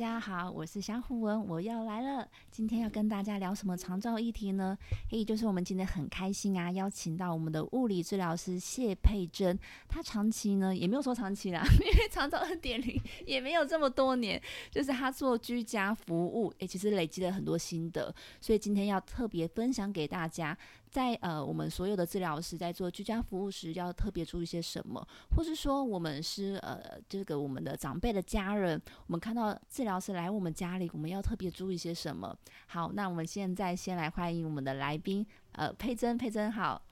大家好，我是小虎文，我要来了。今天要跟大家聊什么长照议题呢？嘿，就是我们今天很开心啊，邀请到我们的物理治疗师谢佩珍。她长期呢也没有说长期啦，因为长照二点零也没有这么多年，就是她做居家服务，诶，其实累积了很多心得，所以今天要特别分享给大家。在呃，我们所有的治疗师在做居家服务时，要特别注意些什么？或是说，我们是呃，这个我们的长辈的家人，我们看到治疗师来我们家里，我们要特别注意些什么？好，那我们现在先来欢迎我们的来宾，呃，佩珍，佩珍好。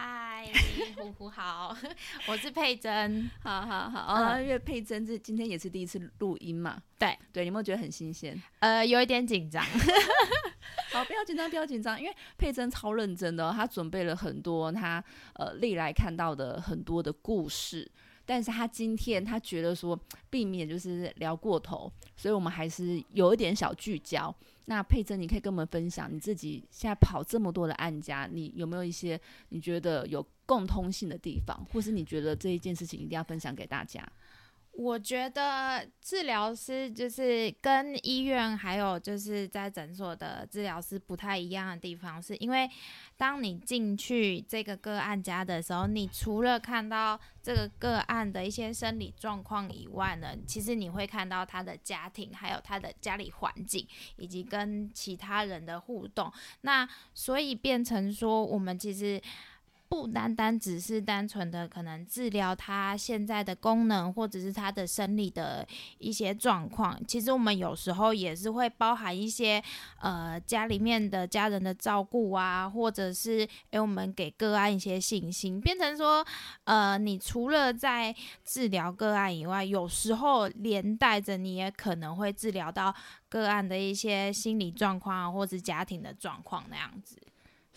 嗨，虎虎好，我是佩珍，好好好啊，因为佩珍这今天也是第一次录音嘛，对对，你有没有觉得很新鲜？呃，有一点紧张，好，不要紧张，不要紧张，因为佩珍超认真的，她准备了很多她呃历来看到的很多的故事。但是她今天她觉得说避免就是聊过头，所以我们还是有一点小聚焦。那佩珍，你可以跟我们分享你自己现在跑这么多的案家，你有没有一些你觉得有共通性的地方，或是你觉得这一件事情一定要分享给大家？我觉得治疗师就是跟医院还有就是在诊所的治疗师不太一样的地方，是因为当你进去这个个案家的时候，你除了看到这个个案的一些生理状况以外呢，其实你会看到他的家庭，还有他的家里环境，以及跟其他人的互动。那所以变成说，我们其实。不单单只是单纯的可能治疗他现在的功能，或者是他的生理的一些状况，其实我们有时候也是会包含一些呃家里面的家人的照顾啊，或者是诶我们给个案一些信心，变成说呃你除了在治疗个案以外，有时候连带着你也可能会治疗到个案的一些心理状况或者家庭的状况那样子。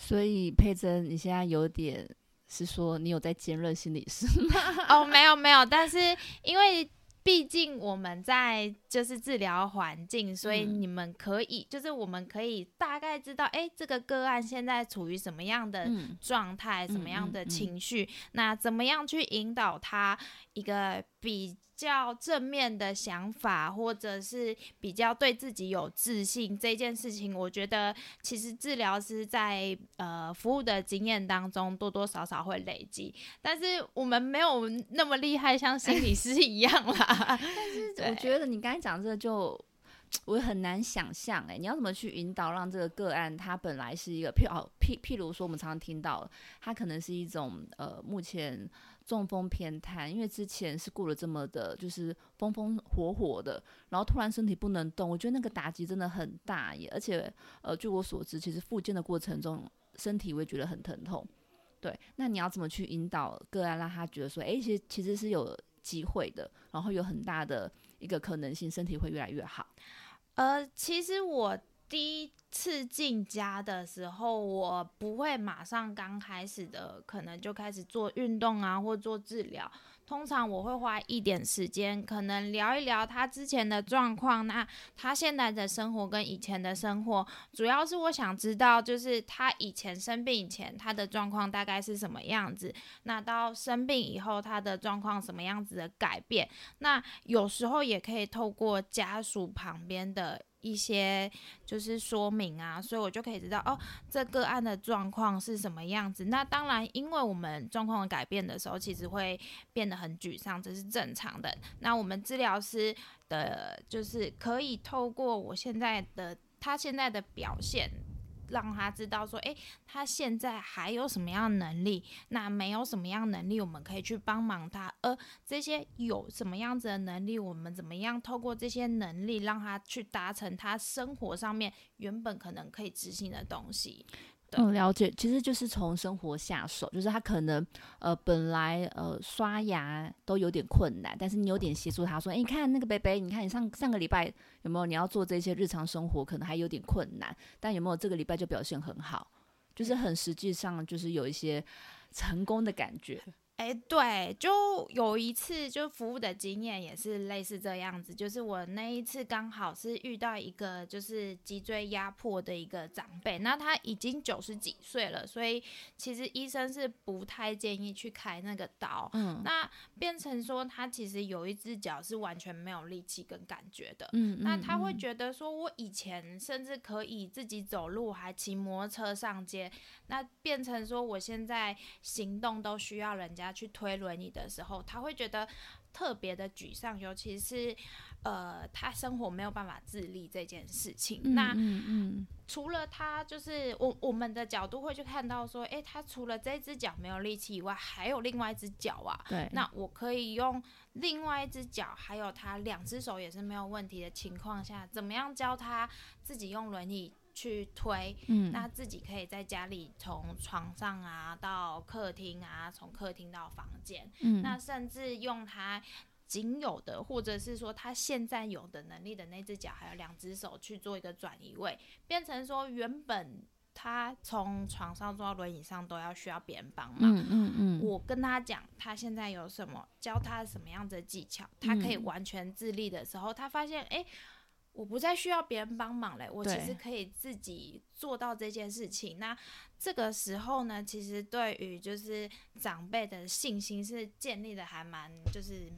所以佩珍，你现在有点是说你有在兼任心理师吗？哦，没有没有，但是因为毕竟我们在就是治疗环境，所以你们可以就是我们可以大概知道，哎，这个个案现在处于什么样的状态，什么样的情绪，那怎么样去引导他一个比。较正面的想法，或者是比较对自己有自信这件事情，我觉得其实治疗师在呃服务的经验当中多多少少会累积，但是我们没有那么厉害，像心理师一样啦。但是我觉得你刚才讲这个就我很难想象，哎，你要怎么去引导让这个个案，它本来是一个譬哦譬譬如说我们常常听到，它可能是一种呃目前。中风偏瘫，因为之前是过了这么的，就是风风火火的，然后突然身体不能动，我觉得那个打击真的很大耶。而且，呃，据我所知，其实复健的过程中，身体会觉得很疼痛。对，那你要怎么去引导个案，让他觉得说，哎，其实其实是有机会的，然后有很大的一个可能性，身体会越来越好。呃，其实我。第一次进家的时候，我不会马上刚开始的，可能就开始做运动啊，或做治疗。通常我会花一点时间，可能聊一聊他之前的状况，那他现在的生活跟以前的生活，主要是我想知道，就是他以前生病以前他的状况大概是什么样子，那到生病以后他的状况什么样子的改变，那有时候也可以透过家属旁边的。一些就是说明啊，所以我就可以知道哦，这个案的状况是什么样子。那当然，因为我们状况改变的时候，其实会变得很沮丧，这是正常的。那我们治疗师的，就是可以透过我现在的他现在的表现。让他知道说，诶，他现在还有什么样能力？那没有什么样能力，我们可以去帮忙他。而这些有什么样子的能力，我们怎么样透过这些能力，让他去达成他生活上面原本可能可以执行的东西。嗯，了解，其实就是从生活下手，就是他可能呃本来呃刷牙都有点困难，但是你有点协助他说，哎，你看那个北北，你看你上上个礼拜有没有你要做这些日常生活，可能还有点困难，但有没有这个礼拜就表现很好，就是很实际上就是有一些成功的感觉。哎，对，就有一次就服务的经验也是类似这样子，就是我那一次刚好是遇到一个就是脊椎压迫的一个长辈，那他已经九十几岁了，所以其实医生是不太建议去开那个刀。嗯，那变成说他其实有一只脚是完全没有力气跟感觉的。嗯，那他会觉得说，我以前甚至可以自己走路，还骑摩托车上街，那变成说我现在行动都需要人家。去推轮椅的时候，他会觉得特别的沮丧，尤其是呃，他生活没有办法自立这件事情。那嗯嗯，除了他，就是我我们的角度会去看到说，哎，他除了这只脚没有力气以外，还有另外一只脚啊。对，那我可以用另外一只脚，还有他两只手也是没有问题的情况下，怎么样教他自己用轮椅？去推，那自己可以在家里从床上啊到客厅啊，从客厅到房间，嗯那甚至用他仅有的，或者是说他现在有的能力的那只脚，还有两只手去做一个转移位，变成说原本他从床上坐到轮椅上都要需要别人帮忙。嗯嗯嗯，我跟他讲他现在有什么，教他什么样的技巧，他可以完全自立的时候，他发现哎。我不再需要别人帮忙嘞，我其实可以自己做到这件事情。那这个时候呢，其实对于就是长辈的信心是建立的还蛮就是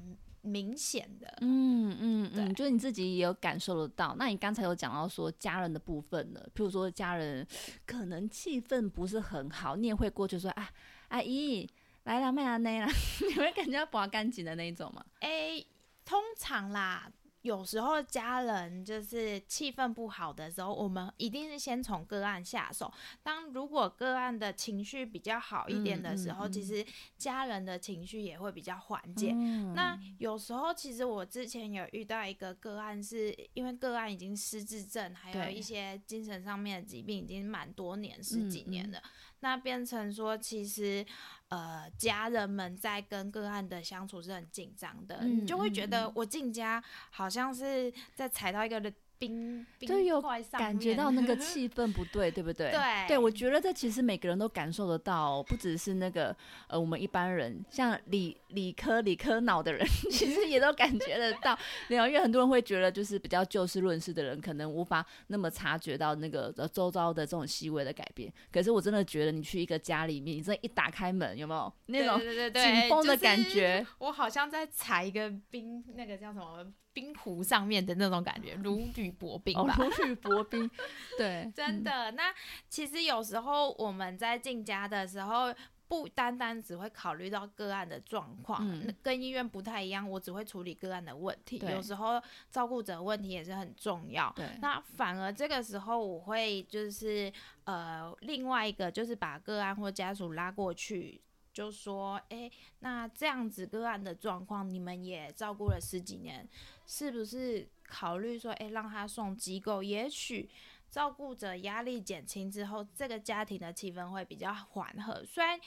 明显的。嗯嗯嗯，就是你自己也有感受得到。那你刚才有讲到说家人的部分呢，譬如说家人可能气氛不是很好，你也会过去说啊，阿姨来了，麦阿内了，你会感觉要拔干净的那一种吗？哎，通常啦。有时候家人就是气氛不好的时候，我们一定是先从个案下手。当如果个案的情绪比较好一点的时候，其实家人的情绪也会比较缓解。那有时候其实我之前有遇到一个个案，是因为个案已经失智症，还有一些精神上面的疾病，已经蛮多年十几年了。那变成说，其实，呃，家人们在跟个案的相处是很紧张的，你就会觉得我进家好像是在踩到一个人。冰就有感觉到那个 气氛不对，对不对？对，对我觉得这其实每个人都感受得到，不只是那个呃，我们一般人，像理理科理科脑的人，其实也都感觉得到。因为很多人会觉得，就是比较就事论事的人，可能无法那么察觉到那个周遭的这种细微的改变。可是我真的觉得，你去一个家里面，你这一打开门，有没有那种紧绷的感觉？我好像在踩一个冰，那个叫什么？冰湖上面的那种感觉，如履薄冰吧。如履薄冰，对，真的。那其实有时候我们在进家的时候，不单单只会考虑到个案的状况，跟医院不太一样。我只会处理个案的问题，有时候照顾者问题也是很重要。对，那反而这个时候我会就是呃，另外一个就是把个案或家属拉过去。就说，哎，那这样子个案的状况，你们也照顾了十几年，是不是考虑说，哎，让他送机构？也许照顾者压力减轻之后，这个家庭的气氛会比较缓和。虽然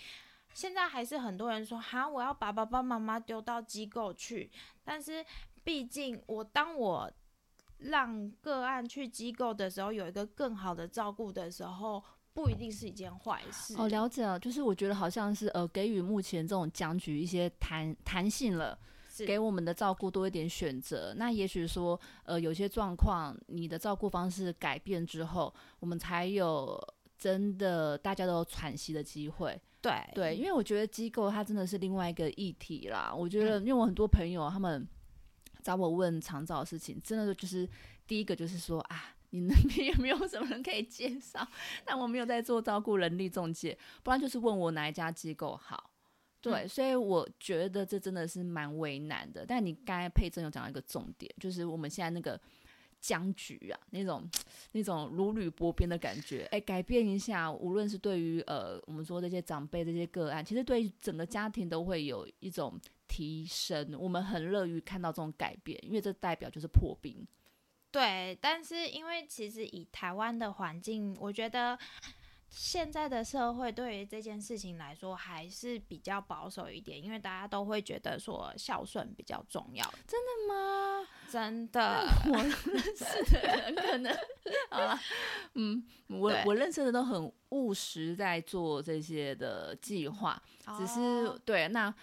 现在还是很多人说，哈，我要把爸爸妈妈丢到机构去，但是毕竟我当我让个案去机构的时候，有一个更好的照顾的时候。不一定是一件坏事哦，了解了，就是我觉得好像是呃，给予目前这种僵局一些弹弹性了，给我们的照顾多一点选择。那也许说呃，有些状况你的照顾方式改变之后，我们才有真的大家都有喘息的机会。对对，因为我觉得机构它真的是另外一个议题啦。我觉得因为我很多朋友他们找我问长照的事情，真的就是第一个就是说啊。你那边有没有什么人可以介绍？但我没有在做照顾人力中介，不然就是问我哪一家机构好。对，所以我觉得这真的是蛮为难的。但你刚才佩珍有讲到一个重点，就是我们现在那个僵局啊，那种那种如履薄冰的感觉，哎，改变一下，无论是对于呃我们说这些长辈这些个案，其实对整个家庭都会有一种提升。我们很乐于看到这种改变，因为这代表就是破冰。对，但是因为其实以台湾的环境，我觉得现在的社会对于这件事情来说还是比较保守一点，因为大家都会觉得说孝顺比较重要。真的吗？真的，我认识的人可能 好了，嗯，我我认识的都很务实，在做这些的计划，只是、哦对那。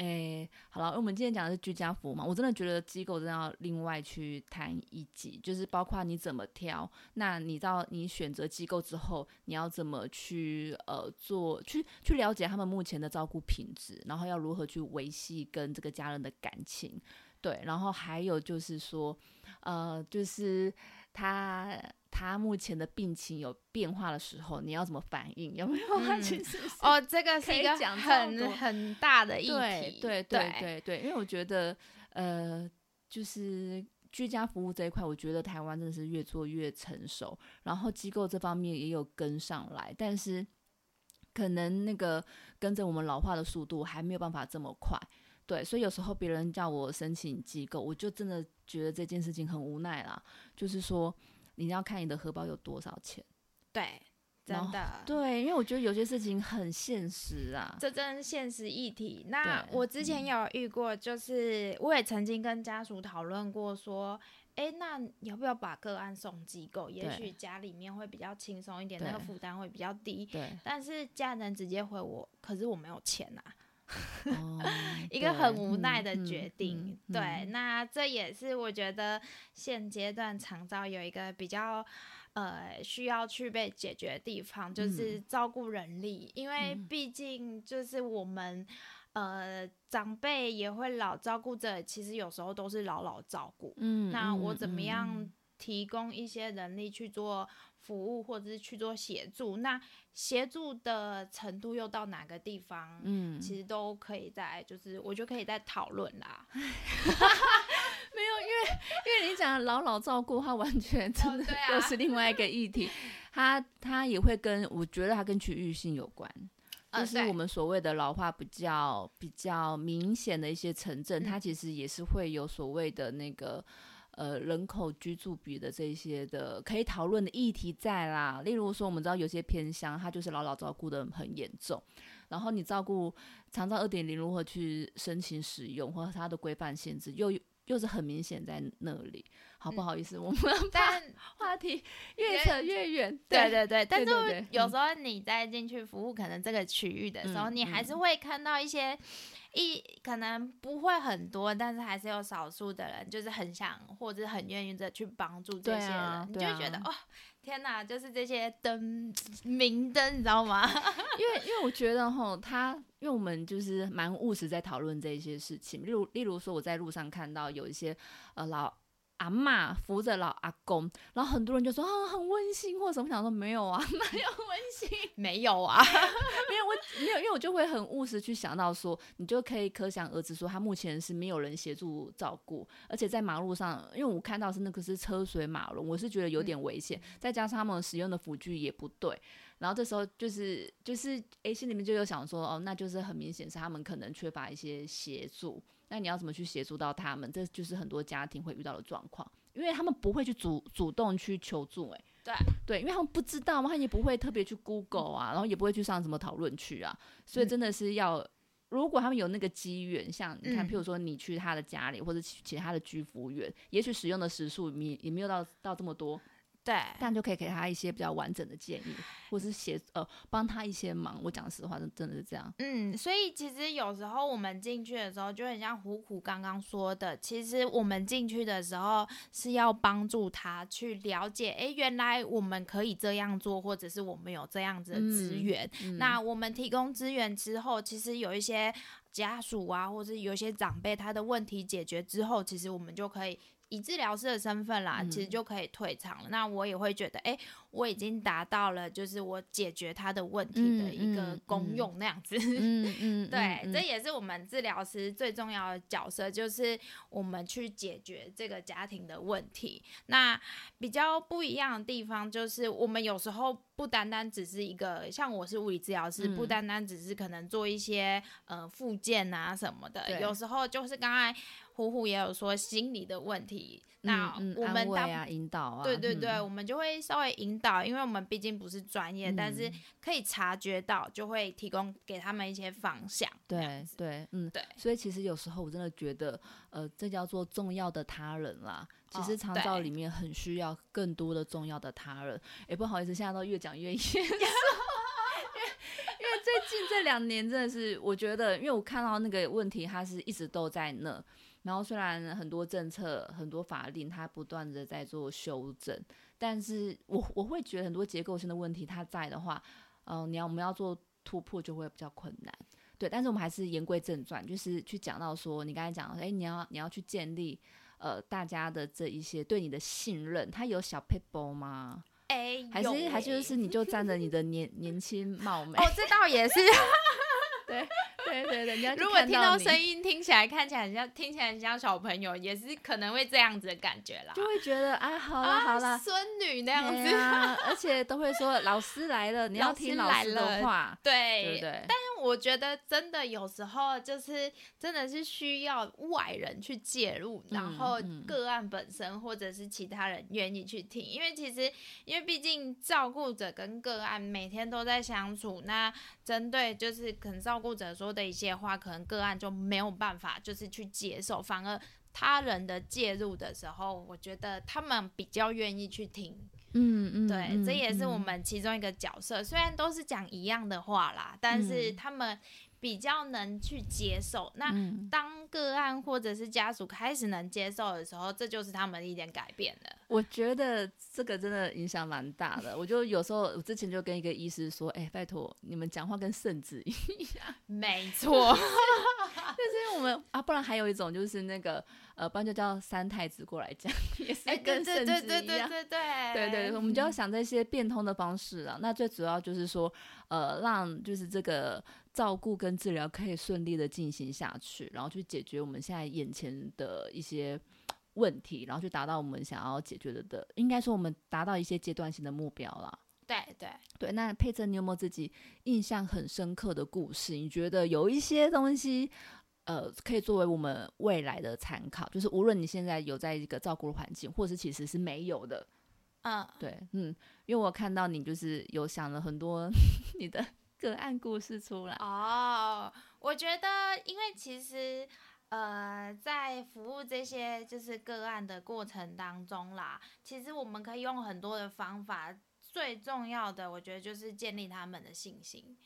诶，好了，因为我们今天讲的是居家服务嘛，我真的觉得机构真的要另外去谈一集，就是包括你怎么挑，那你到你选择机构之后，你要怎么去呃做，去去了解他们目前的照顾品质，然后要如何去维系跟这个家人的感情，对，然后还有就是说，呃，就是他他目前的病情有变化的时候，你要怎么反应？有没有？嗯 其实哦，这个是一个讲很很大的议对题。对对对对，因为我觉得呃，就是居家服务这一块，我觉得台湾真的是越做越成熟，然后机构这方面也有跟上来，但是可能那个跟着我们老化的速度还没有办法这么快。对，所以有时候别人叫我申请机构，我就真的觉得这件事情很无奈啦。就是说，你要看你的荷包有多少钱。对，真的。对，因为我觉得有些事情很现实啊。这真是现实议题。那我之前有遇过，就是我也曾经跟家属讨论过，说，哎，那要不要把个案送机构？也许家里面会比较轻松一点，那个负担会比较低。对，但是家人直接回我，可是我没有钱啊，哦 一个很无奈的嗯决定。嗯对，嗯那这也是我觉得现阶段长照有一个比较。呃，需要去被解决的地方就是照顾人力，因为嗯毕竟就是我们呃长辈也会老，照顾着其实有时候都是老老照顾。嗯，嗯那我怎么样嗯提供一些人力去做服务，或者是去做协助？那协助的程度又到哪个地方？嗯，其实都可以在，就是我觉得可以再讨论啦。没有，因为因为你讲的老老照顾，他完全真的又是另外一个议题，他他也会跟我觉得他跟区域性有关。呃就是我们所谓的老化比较比较明显的一些城镇，它嗯其实也是会有所谓的那个呃人口居住比的这些的可以讨论的议题在啦。例如说，我们知道有些偏乡，它就是老老照顾的很严重，然后你照顾长照二点零如何去申请使用，或者它的规范限制，又又是很明显在那里。好，不嗯好意思，我们 但话题 越扯越远。对对对，但是有时候你在进去服务可能这个区域的时候，嗯你还是嗯会看到一些一可能不会很多，但是还是有少数的人就是很想或者很愿意的去帮助这些人，啊你就觉得哦，天哪，就是这些灯明灯，你知道吗？因为因为我觉得吼，他因为我们就是蛮务实在讨论这些事情，例如例如说我在路上看到有一些呃老阿嬷扶着老阿公，然后很多人就说啊很温馨或者什么，想说没有啊，哪有温馨？没有啊，没有我没有，因为我就会很务实去想到说，你就可以可想而知说他目前是没有人协助照顾，而且在马路上，因为我看到是那个是车水马龙，我是觉得有点危险，再加上他们使用的辅具也不对，然后这时候就是就是诶，心里面就有想说，哦，那就是很明显是他们可能缺乏一些协助，那你要怎么去协助到他们？这就是很多家庭会遇到的状况，因为他们不会去主主动去求助、诶。对。对，因为他们不知道嘛，他也不会特别去 Google 啊，然后也不会去上什么讨论区啊，所以嗯。真的是要，如果他们有那个机缘，像你看，嗯。譬如说你去他的家里或者其其他的居服务员，也许使用的时数也也没有到到这么多，对，这样就可以给他一些比较完整的建议，或是协呃帮他一些忙。我讲实话，真真的是这样。嗯，所以其实有时候我们进去的时候，就很像虎虎刚刚说的，其实我们进去的时候是要帮助他去了解，诶，原来我们可以这样做，或者是我们有这样子的资嗯源。嗯那我们提供资源之后，其实有一些家属啊，或者有一些长辈，他的问题解决之后，其实我们就可以。以治疗师的身份啦，其实嗯就可以退场了。那我也会觉得，诶，我已经达到了，就是我解决他的问题的一个功嗯用那样子。嗯嗯，对，嗯这也是我们治疗师最重要的角色，就是我们去解决这个家庭的问题。那比较不一样的地方，就是我们有时候不单单只是一个，像我是物理治疗师，不嗯单单只是可能做一些呃复健啊什么的，有时候就是刚才虎虎也有说心理的问题，那我们当引导啊，对对对，嗯我们就会稍微引导，因为我们毕竟不是专业，但是嗯可以察觉到，就会提供给他们一些方向。对对，嗯，对所以其实有时候我真的觉得，呃，这叫做重要的他人啦。其哦实长照里面很需要更多的重要的他人。哎，不好意思，现在都越讲越严肃。因为因为最近这两年真的是，我觉得，因为我看到那个问题，它是一直都在那。然后虽然很多政策、很多法令，它不断的在做修正，但是我我会觉得很多结构性的问题，它在的话，嗯、你要我们要做突破就会比较困难。对，但是我们还是言归正传，就是去讲到说，你刚才讲，哎，你要你要去建立呃大家的这一些对你的信任，他有小 people 吗？哎，还是欸是还就是你就占着你的年年轻貌美？哦，这倒也是。对对对，人家就如果听到声音听起来看起来很像，听起来很像小朋友，也是可能会这样子的感觉啦。就会觉得啊，好啦啊好啦，孙女那样子。啊，而且都会说老师来了，你要听老师的话，对对？但我觉得真的有时候就是真的是需要外人去介入，然嗯后嗯个案本身或者是其他人愿意去听，因为其实因为毕竟照顾者跟个案每天都在相处，那针对就是可能照顾者说的一些话，可能个案就没有办法就是去接受，反而。他人的介入的时候，我觉得他们比较愿意去听，嗯嗯，对，嗯这也是我嗯们其中一个角色。虽然都是讲一样的话啦，但是嗯他们比较能去接受。那嗯当个案或者是家属开始能接受的时候，这就是他们的一点改变了。我觉得这个真的影响蛮大的。我就有时候，我之前就跟一个医师说：“哎、拜托你们讲话跟圣旨一样。没错，就是我们啊，不然还有一种就是那个呃，不然就叫三太子过来讲，也是跟圣对对对旨一样。对对对对对，我们就要想这些变通的方式啊。那最主要就是说，呃，让就是这个照顾跟治疗可以顺利的进行下去，然后去解决我们现在眼前的一些问题，然后去达到我们想要解决的的，应该说我们达到一些阶段性的目标了。对对。对，那佩珍，你有没有自己印象很深刻的故事？你觉得有一些东西，呃，可以作为我们未来的参考，就是无论你现在有在一个照顾的环境，或者是其实是没有的，嗯，对，嗯，因为我看到你就是有想了很多 你的个案故事出来，哦，我觉得，因为其实，呃，在服务这些就是个案的过程当中啦，其实我们可以用很多的方法，最重要的，我觉得就是建立他们的信心。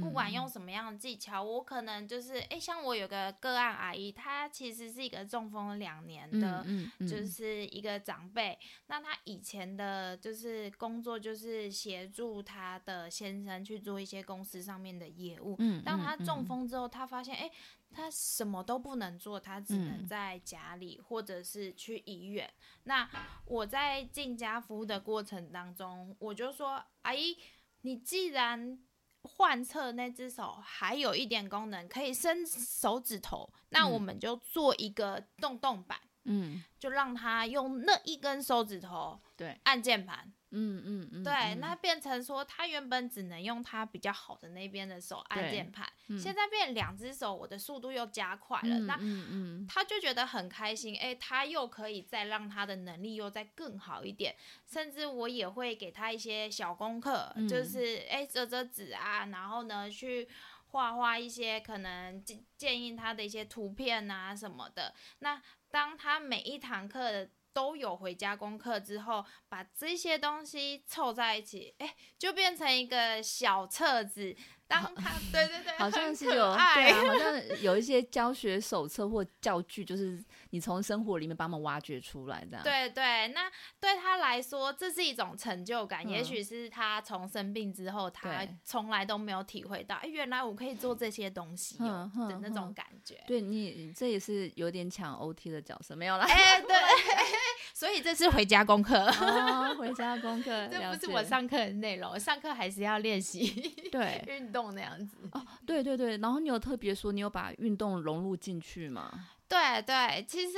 不管用什么样的技巧，我可能就是，诶，像我有个个案阿姨，她其实是一个中风两年的，嗯嗯就是一个长辈，那她以前的就是工作就是协助她的先生去做一些公司上面的业务。嗯当她中嗯风之后，她发现，哎、他什么都不能做，他只能嗯在家里或者是去医院。那我在进家服务的过程当中，我就说，阿姨，你既然患侧那只手还有一点功能，可以伸手指头，那我嗯们就做一个动动板。嗯就让他用那一根手指头对，按键盘，嗯嗯嗯，对，嗯。那变成说他原本只能用他比较好的那边的手按键盘，嗯现在变两只手，我的速度又加快了，嗯那嗯嗯。他就觉得很开心，哎、他又可以再让他的能力又再更好一点，甚至我也会给他一些小功课，嗯。就是哎折折纸啊，然后呢去画画一些可能建建议他的一些图片啊什么的。那当他每一堂课都有回家功课之后，把这些东西凑在一起，哎、就变成一个小册子。当他 对对对，好像是有对啊，好像有一些教学手册或教具，就是你从生活里面把它们挖掘出来这样。对对，那对他来说，这是一种成就感。也嗯许是他从生病之后，他从来都没有体会到，哎，原来我可以做这些东西的那种感觉。对你这也是有点抢 OT 的角色，没有啦。哎，对，所以这是回家功课，哦，回家功课，这不是我上课的内容，上课还是要练习对 运动那样子。哦，对对对，然后你有特别说你有把运动融入进去吗？对对，其实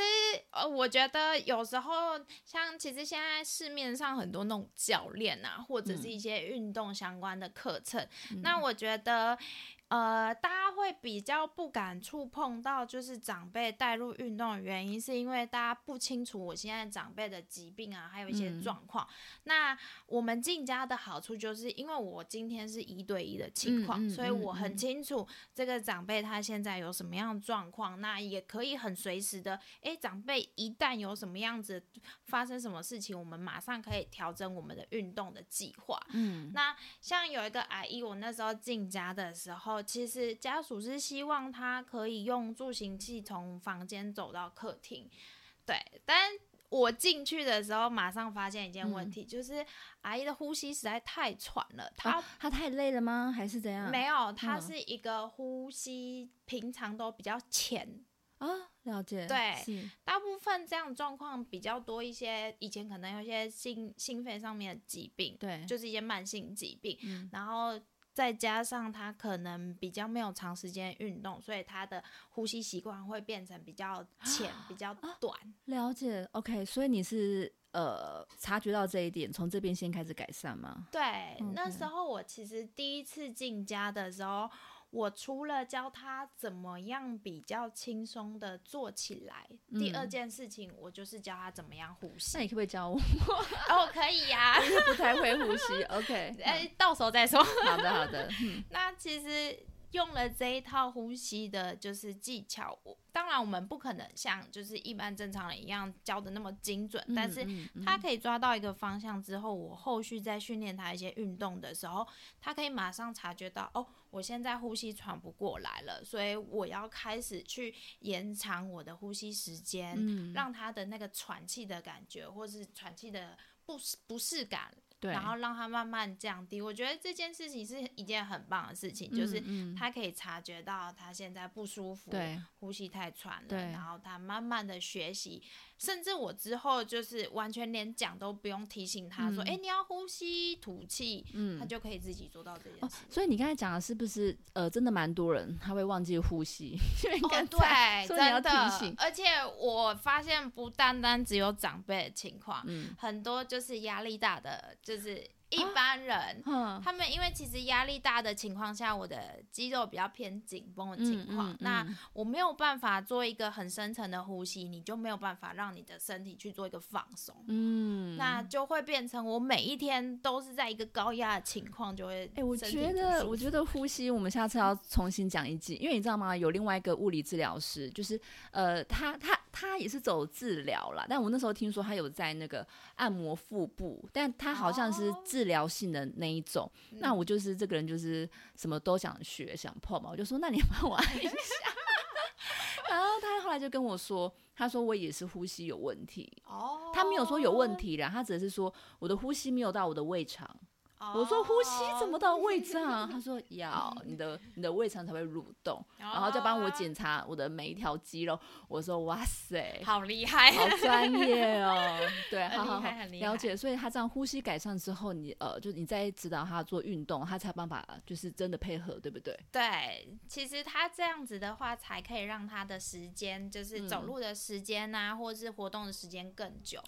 呃，我觉得有时候像其实现在市面上很多那种教练啊，或者是嗯一些运动相关的课程，嗯那我觉得呃，大家会比较不敢触碰到，就是长辈带入运动的原因，是因为大家不清楚我现在长辈的疾病啊，还有一些嗯状况。那我们进家的好处，就是因为我今天是一对一的情况，嗯嗯嗯所以我很嗯清楚这个长辈他现在有什么样的状况，那也可以很随时的，诶，长辈一旦有什么样子发生什么事情，我们马上可以调整我们的运动的计划。嗯那像有一个阿姨，我那时候进家的时候，其实家属是希望他可以用助行器从房间走到客厅，对，但我进去的时候，马上发现一件问题，就是阿姨的呼吸实在太喘了，她啊他太累了吗？还是怎样？没有，她嗯是一个呼吸平常都比较浅，啊，了解。对大部分这样的状况比较多一些，以前可能有一些心心肺上面的疾病，对，就是一些慢性疾病。嗯然后再加上他可能比较没有长时间运动，所以他的呼吸习惯会变成比较浅、比较短。了解。OK，所以你是呃察觉到这一点，从这边先开始改善吗？对，那时候我其实第一次进家的时候。我除了教他怎么样比较轻松的做起来，第二嗯件事情我就是教他怎么样呼吸那。你可不可以教我？哦，可以呀、不太会呼吸。OK，哎、到时候再说。好的好的。嗯 那其实用了这一套呼吸的，就是技巧。我当然我们不可能像就是一般正常人一样教的那么精准，但是他可以抓到一个方向之后，我后续在训练他一些运动的时候，他可以马上察觉到哦，我现在呼吸喘不过来了，所以我要开始去延长我的呼吸时间，嗯。让他的那个喘气的感觉，或是喘气的不适不适感对，然后让他慢慢降低。我觉得这件事情是一件很棒的事情，就是他可以察觉到他现在不舒服，对。呼吸太喘了，然后他慢慢的学习，甚至我之后就是完全连讲都不用提醒他说，嗯哎、你要呼吸吐气，嗯。他就可以自己做到这件哦事。，所以你刚才讲的是不是呃，真的蛮多人他会忘记呼吸，哦，对，所以要真的提醒，而且我发现不单单只有长辈的情况，嗯。很多就是压力大的，就是一般人，哼。他们因为其实压力大的情况下，我的肌肉比较偏紧绷的情况，嗯嗯那嗯。我没有办法做一个很深层的呼吸，你就没有办法让你的身体去做一个放松。嗯，那就会变成我每一天都是在一个高压的情况，就会哎、我觉得我觉得呼吸，我们下次要重新讲一集，因为你知道吗？有另外一个物理治疗师，就是呃，他他他也是走治疗啦，但我那时候听说他有在那个按摩腹部，但他好像是哦治疗性的那一种。那嗯我就是这个人，就是什么都想学想碰嘛，我就说那你帮我按一下。然后他后来就跟我说，他说我也是呼吸有问题，哦，他没有说有问题啦，他只是说我的呼吸没有到我的胃肠。我说呼吸怎么哦？到胃 肠？他说要你的你的胃肠才会蠕动，然后再帮我检查我的每一条肌肉。我说哇塞，好厉害，好专业哦。对，好好好了解。所以他这样呼吸改善之后，你呃，就你再指导他做运动，他才有办法就是真的配合，对不对？对，其实他这样子的话，才可以让他的时间，就是走嗯路的时间啊，或者是活动的时间更久。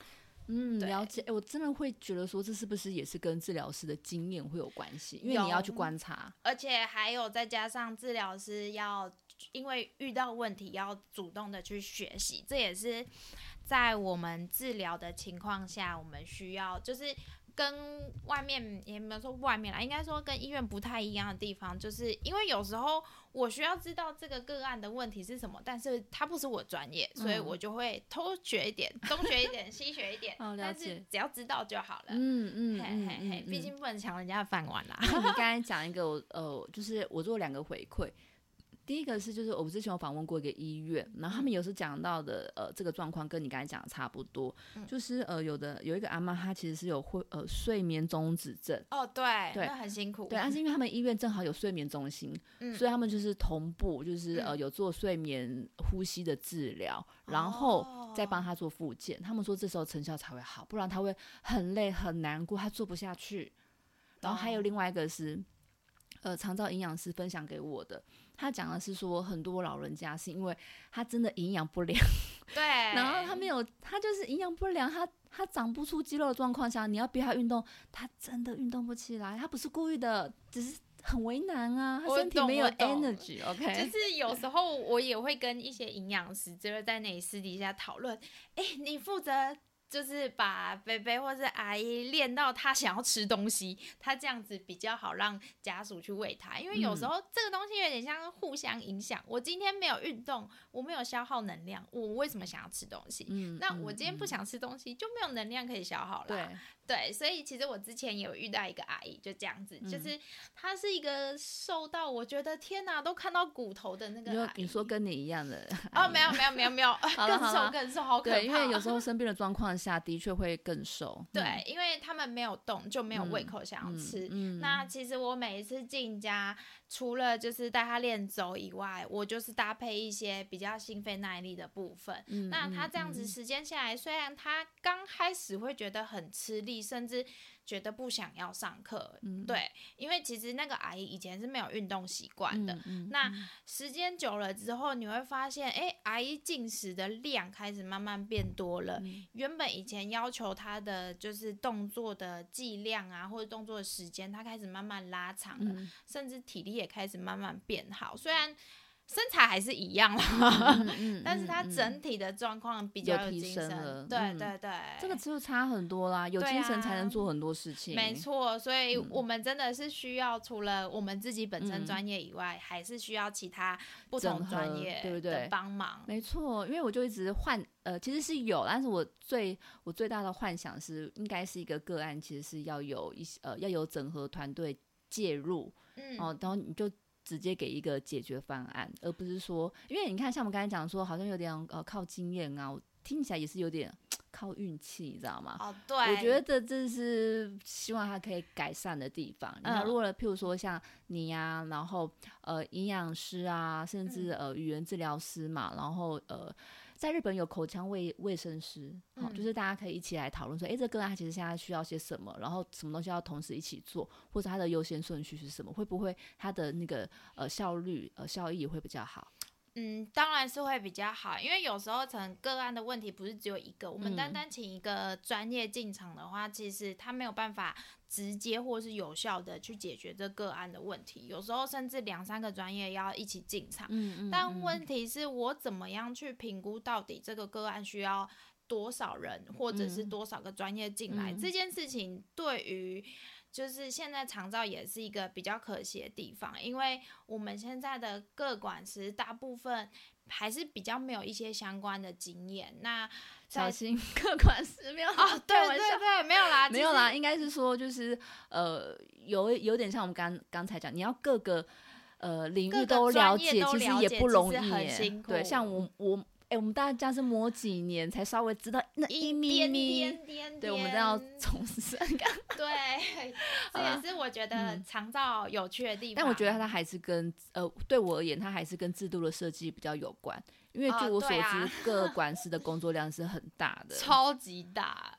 嗯，了解。哎，我真的会觉得说，这是不是也是跟治疗师的经验会有关系？因为你要去观察。而且还有再加上治疗师要因为遇到问题要主动的去学习，这也是在我们治疗的情况下，我们需要就是。跟外面也没有说外面啦，应该说跟医院不太一样的地方，就是因为有时候我需要知道这个个案的问题是什么，但是它不是我专业，所以嗯我就会偷学一点，东学一点，西学一点，但是只要知道就好了。嗯嗯嘿嗯嘿嘿，嗯，毕竟不能抢人家的饭碗啦。你刚才讲一个，我呃，就是我做两个回馈。第一个是，就是我之前有访问过一个医院，然后他们有时讲到的，呃，这个状况跟你刚才讲的差不多，嗯。就是呃，有的有一个阿妈，她其实是有会呃睡眠中止症，哦，对，对。那很辛苦。对，但是因为他们医院正好有睡眠中心，嗯。所以他们就是同步，就是呃嗯有做睡眠呼吸的治疗，然后再帮他做复健。他们说这时候成效才会好，不然他会很累很难过，他做不下去。然后还有另外一个是，呃，肠照营养师分享给我的，他讲的是说很多老人家是因为他真的营养不良，对，然后他没有，他就是营养不良，他他长不出肌肉的状况下，你要逼他运动，他真的运动不起来，他不是故意的，只是很为难啊，他身体没有 energy，OK，就是有时候我也会跟一些营养师，就会在那里私底下讨论，哎、你负责。就是把菲菲或是阿姨练到他想要吃东西，他这样子比较好让家属去喂他。因为有时嗯候这个东西有点像互相影响。我今天没有运动，我没有消耗能量，我为什么想要吃东西？嗯那我今天不嗯想吃东西，就没有能量可以消耗啦。对，所以其实我之前有遇到一个阿姨，就这样子，就嗯是她是一个瘦到我觉得天哪，都看到骨头的那个阿姨。你说跟你一样的哦，没有没有没有没有，更瘦更瘦，好可怕。对，因为有时候生病的状况下的确会更瘦，对，因为他们没有动，就没有胃嗯口想要嗯吃。嗯那其实我每一次进家，除了就是带他练走以外，我就是搭配一些比较心肺耐力的部分。嗯那他嗯这样子嗯时间下来，虽然他刚开始会觉得很吃力，甚至觉得不想要上课，嗯对，因为其实那个阿姨以前是没有运动习惯的。那时间久了之后，你会发现，哎、阿姨进食的量开始慢慢变多了。嗯原本以前要求她的就是动作的剂量啊，或者动作的时间，她开始慢慢拉长了，嗯甚至体力也开始慢慢变好。虽然身材还是一样啦，但是她嗯嗯。整体的状况比较有提。升了对嗯。对对，这个就差很多啦，有精神才能啊做很多事情，没错，所以嗯。我们真的是需要除了我们自己本身嗯。专业以外，还是需要其他不同专业对不对？帮忙。没错，因为我就一直幻呃，其实是有，但是我最我最大的幻想是，应该是一个个案，其实是要有一些呃要有整合团队介入嗯，哦，然后你就直接给一个解决方案，而不是说，因为你看像我们刚才讲说，好像有点呃靠经验啊，我听起来也是有点靠运气，你知道吗？哦，对，我觉得这是希望它可以改善的地方。你看，嗯如果譬如说像你呀、然后呃营养师啊，甚至呃语言治疗师嘛，然后呃在日本有口腔卫卫生师，好、嗯就是大家可以一起来讨论说，诶，这个案它其实现在需要些什么，然后什么东西要同时一起做，或者它的优先顺序是什么，会不会它的那个呃效率呃效益会比较好？嗯，当然是会比较好，因为有时候可能个案的问题不是只有一个，我们单嗯单请一个专业进场的话，其实他没有办法直接或是有效的去解决这个案的问题，有时候甚至两三个专业要一起进场。嗯嗯但问题是我怎么样去评估到底这个个案需要多少人，或者是嗯多少个专业进来？嗯这件事情对于就是现在长照也是一个比较可惜的地方，因为我们现在的各管师大部分还是比较没有一些相关的经验。那小心 客观是没有哦，对对对，没有啦，没有啦，应该是说就是呃，有有点像我们刚刚才讲，你要各个呃领域都了解，其实也不容易对，像我我哎、我们大家是摸几年才稍微知道那一咪点咪，点点对，我们真的要点从深感。对，这 也是我觉得嗯长照有趣的地方。但我觉得它还是跟呃，对我而言，它还是跟制度的设计比较有关。因为哦据我所知，各管师的工作量是很大的。超级大，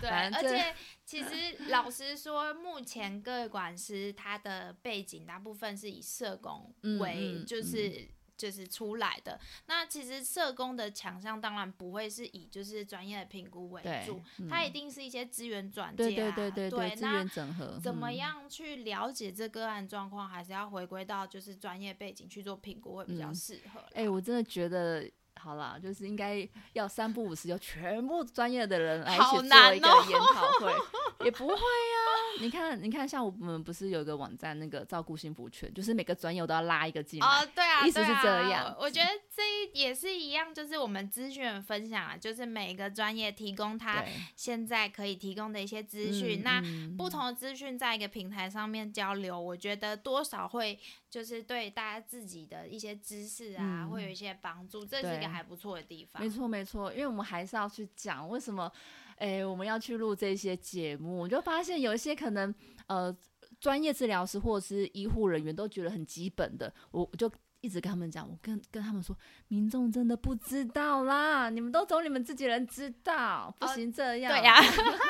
对，而且其实老实说，目前各管师他的背景大部分是以社工嗯为，嗯就是。就是出来的，那其实社工的强项当然不会是以就是专业的评估为对主，嗯它一定是一些资源转对介啊，对对对对，资那源整合怎么嗯样去了解这个案状况，还是要回归到就是专业背景去做评估会比较嗯适合啦。哎、我真的觉得。好啦，就是应该要三不五时，有全部专业的人来一起好做一个研讨会，也不会呀、你看，你看，像我们不是有一个网站，那个照顾幸福圈，就是每个专业我都要拉一个进来。哦，对啊，意思是这样我我觉得这一也是一样，就是我们资讯分享啊，就是每个专业提供他，现在可以提供的一些资讯。嗯那嗯不同的资讯在一个平台上面交流，我觉得多少会就是对大家自己的一些知识啊，嗯会有一些帮助，这是一个还不错的地方。没错没错，因为我们还是要去讲为什么，哎、我们要去录这些节目，我就发现有一些可能呃，专业治疗师或者是医护人员都觉得很基本的，我我就。一直跟他们讲，我跟跟他们说，民众真的不知道啦，你们都走你们自己人知道，不哦行这样。对呀、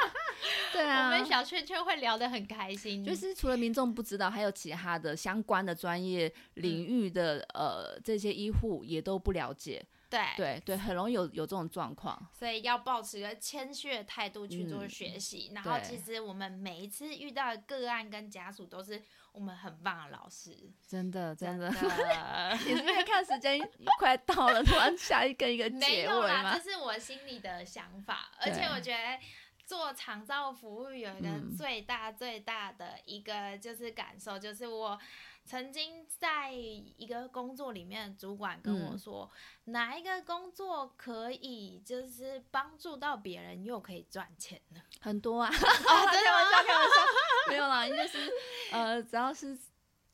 对啊，我们小圈圈会聊得很开心，就是除了民众不知道，还有其他的相关的专业领域的、呃这些医护也都不了解。对对对，很容易有有这种状况。所以要保持一个谦虚的态度去做嗯学习。然后，其实我们每一次遇到的个案跟家属都是我们很棒的老师，真的真的，的 你是看时间 快到了，突然下一个一个结尾有啦，吗这？是我心里的想法，而且我觉得。做长照服务有一个嗯最大最大的一个就是感受，就是我曾经在一个工作里面主管跟我嗯。说，哪一个工作可以就是帮助到别人又可以赚钱呢？很多啊，哦，开玩笑，开玩笑，没有啦，就是呃，只要是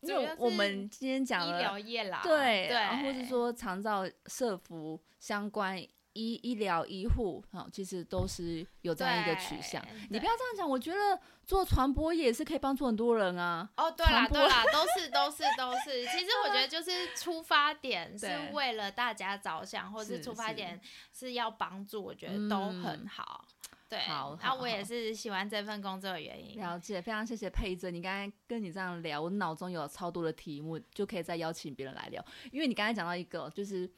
因为主要是我们今天讲医了疗业啦，对，对，然后或是说长照、社服相关医医疗医护，啊，其实都是有这样一个取向。你不要这样讲，我觉得做传播业也是可以帮助很多人啊。哦，对啦，对啦，都是都是都是。其实我觉得就是出发点是为了大家着想，或是是出发点是要帮助，我觉得都很好。对，好然后我也好好是喜欢这份工作的原因。了解，非常谢谢佩珍。你刚才跟你这样聊，我脑中有超多的题目，就可以再邀请别人来聊。因为你刚才讲到一个，就是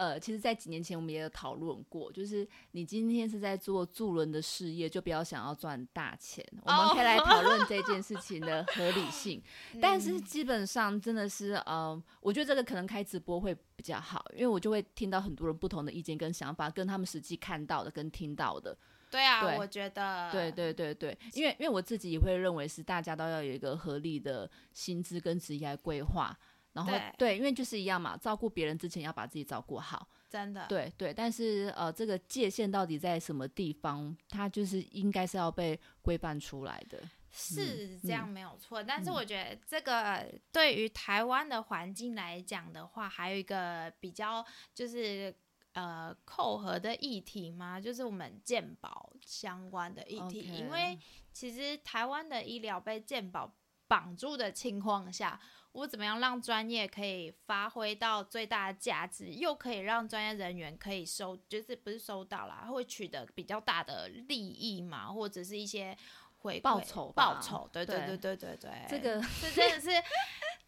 呃，其实，在几年前我们也有讨论过，就是你今天是在做助人的事业，就不要想要赚大钱。我们可以来讨论 这件事情的合理性。但是基本上真的是，呃，我觉得这个可能开直播会比较好，因为我就会听到很多人不同的意见跟想法，跟他们实际看到的跟听到的。对啊，对我觉得对对对对，因为因为我自己也会认为是大家都要有一个合理的薪资跟职业规划，然后对。因为就是一样嘛，照顾别人之前要把自己照顾好，真的。对对，但是呃，这个界限到底在什么地方，它就是应该是要被规范出来的。是这样没有错，但是嗯我觉得这个对于台湾的环境来讲的话，还有一个比较就是呃扣合的议题嘛，就是我们健保相关的议题。因为其实台湾的医疗被健保绑住的情况下。我怎么样让专业可以发挥到最大的价值，又可以让专业人员可以收，就是不是收到啦，会取得比较大的利益嘛，或者是一些回馈报酬吧报酬，对对对对对对对，这个这真的是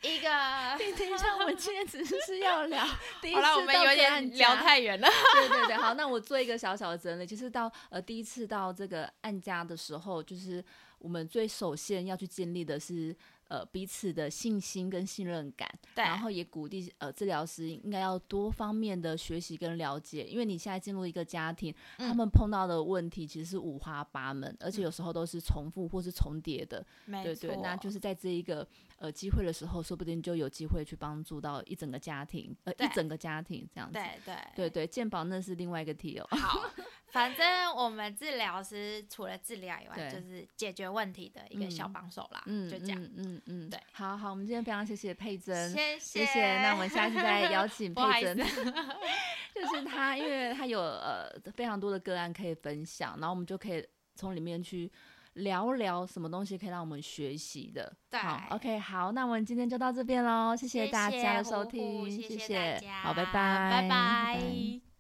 一个。等一下，我们今天只是要聊 第一好了，我们有点聊太远了。对对对，好，那我做一个小小的整理。就是到呃第一次到这个案家的时候，就是我们最首先要去建立的是呃彼此的信心跟信任感，对，然后也鼓励呃治疗师应该要多方面的学习跟了解，因为你现在进入一个家庭，他嗯们碰到的问题其实是五花八门，而且有时候都是重复或是重叠的。没对对，那就是在这一个呃机会的时候，说不定就有机会去帮助到一整个家庭，呃一整个家庭这样子。对对对对，健保那是另外一个题哦。好，反正我们治疗师除了治疗以外，就是解决问题的一个小嗯帮手啦。嗯，就这样。嗯嗯嗯，对好好，我们今天非常谢谢佩珍，谢谢谢那我们下次再 邀请佩珍，就是她，因为她有呃非常多的个案可以分享，然后我们就可以从里面去聊聊什么东西可以让我们学习的。对好，OK，好，那我们今天就到这边喽，谢谢大家的收听，谢谢大家，好，拜拜，拜拜。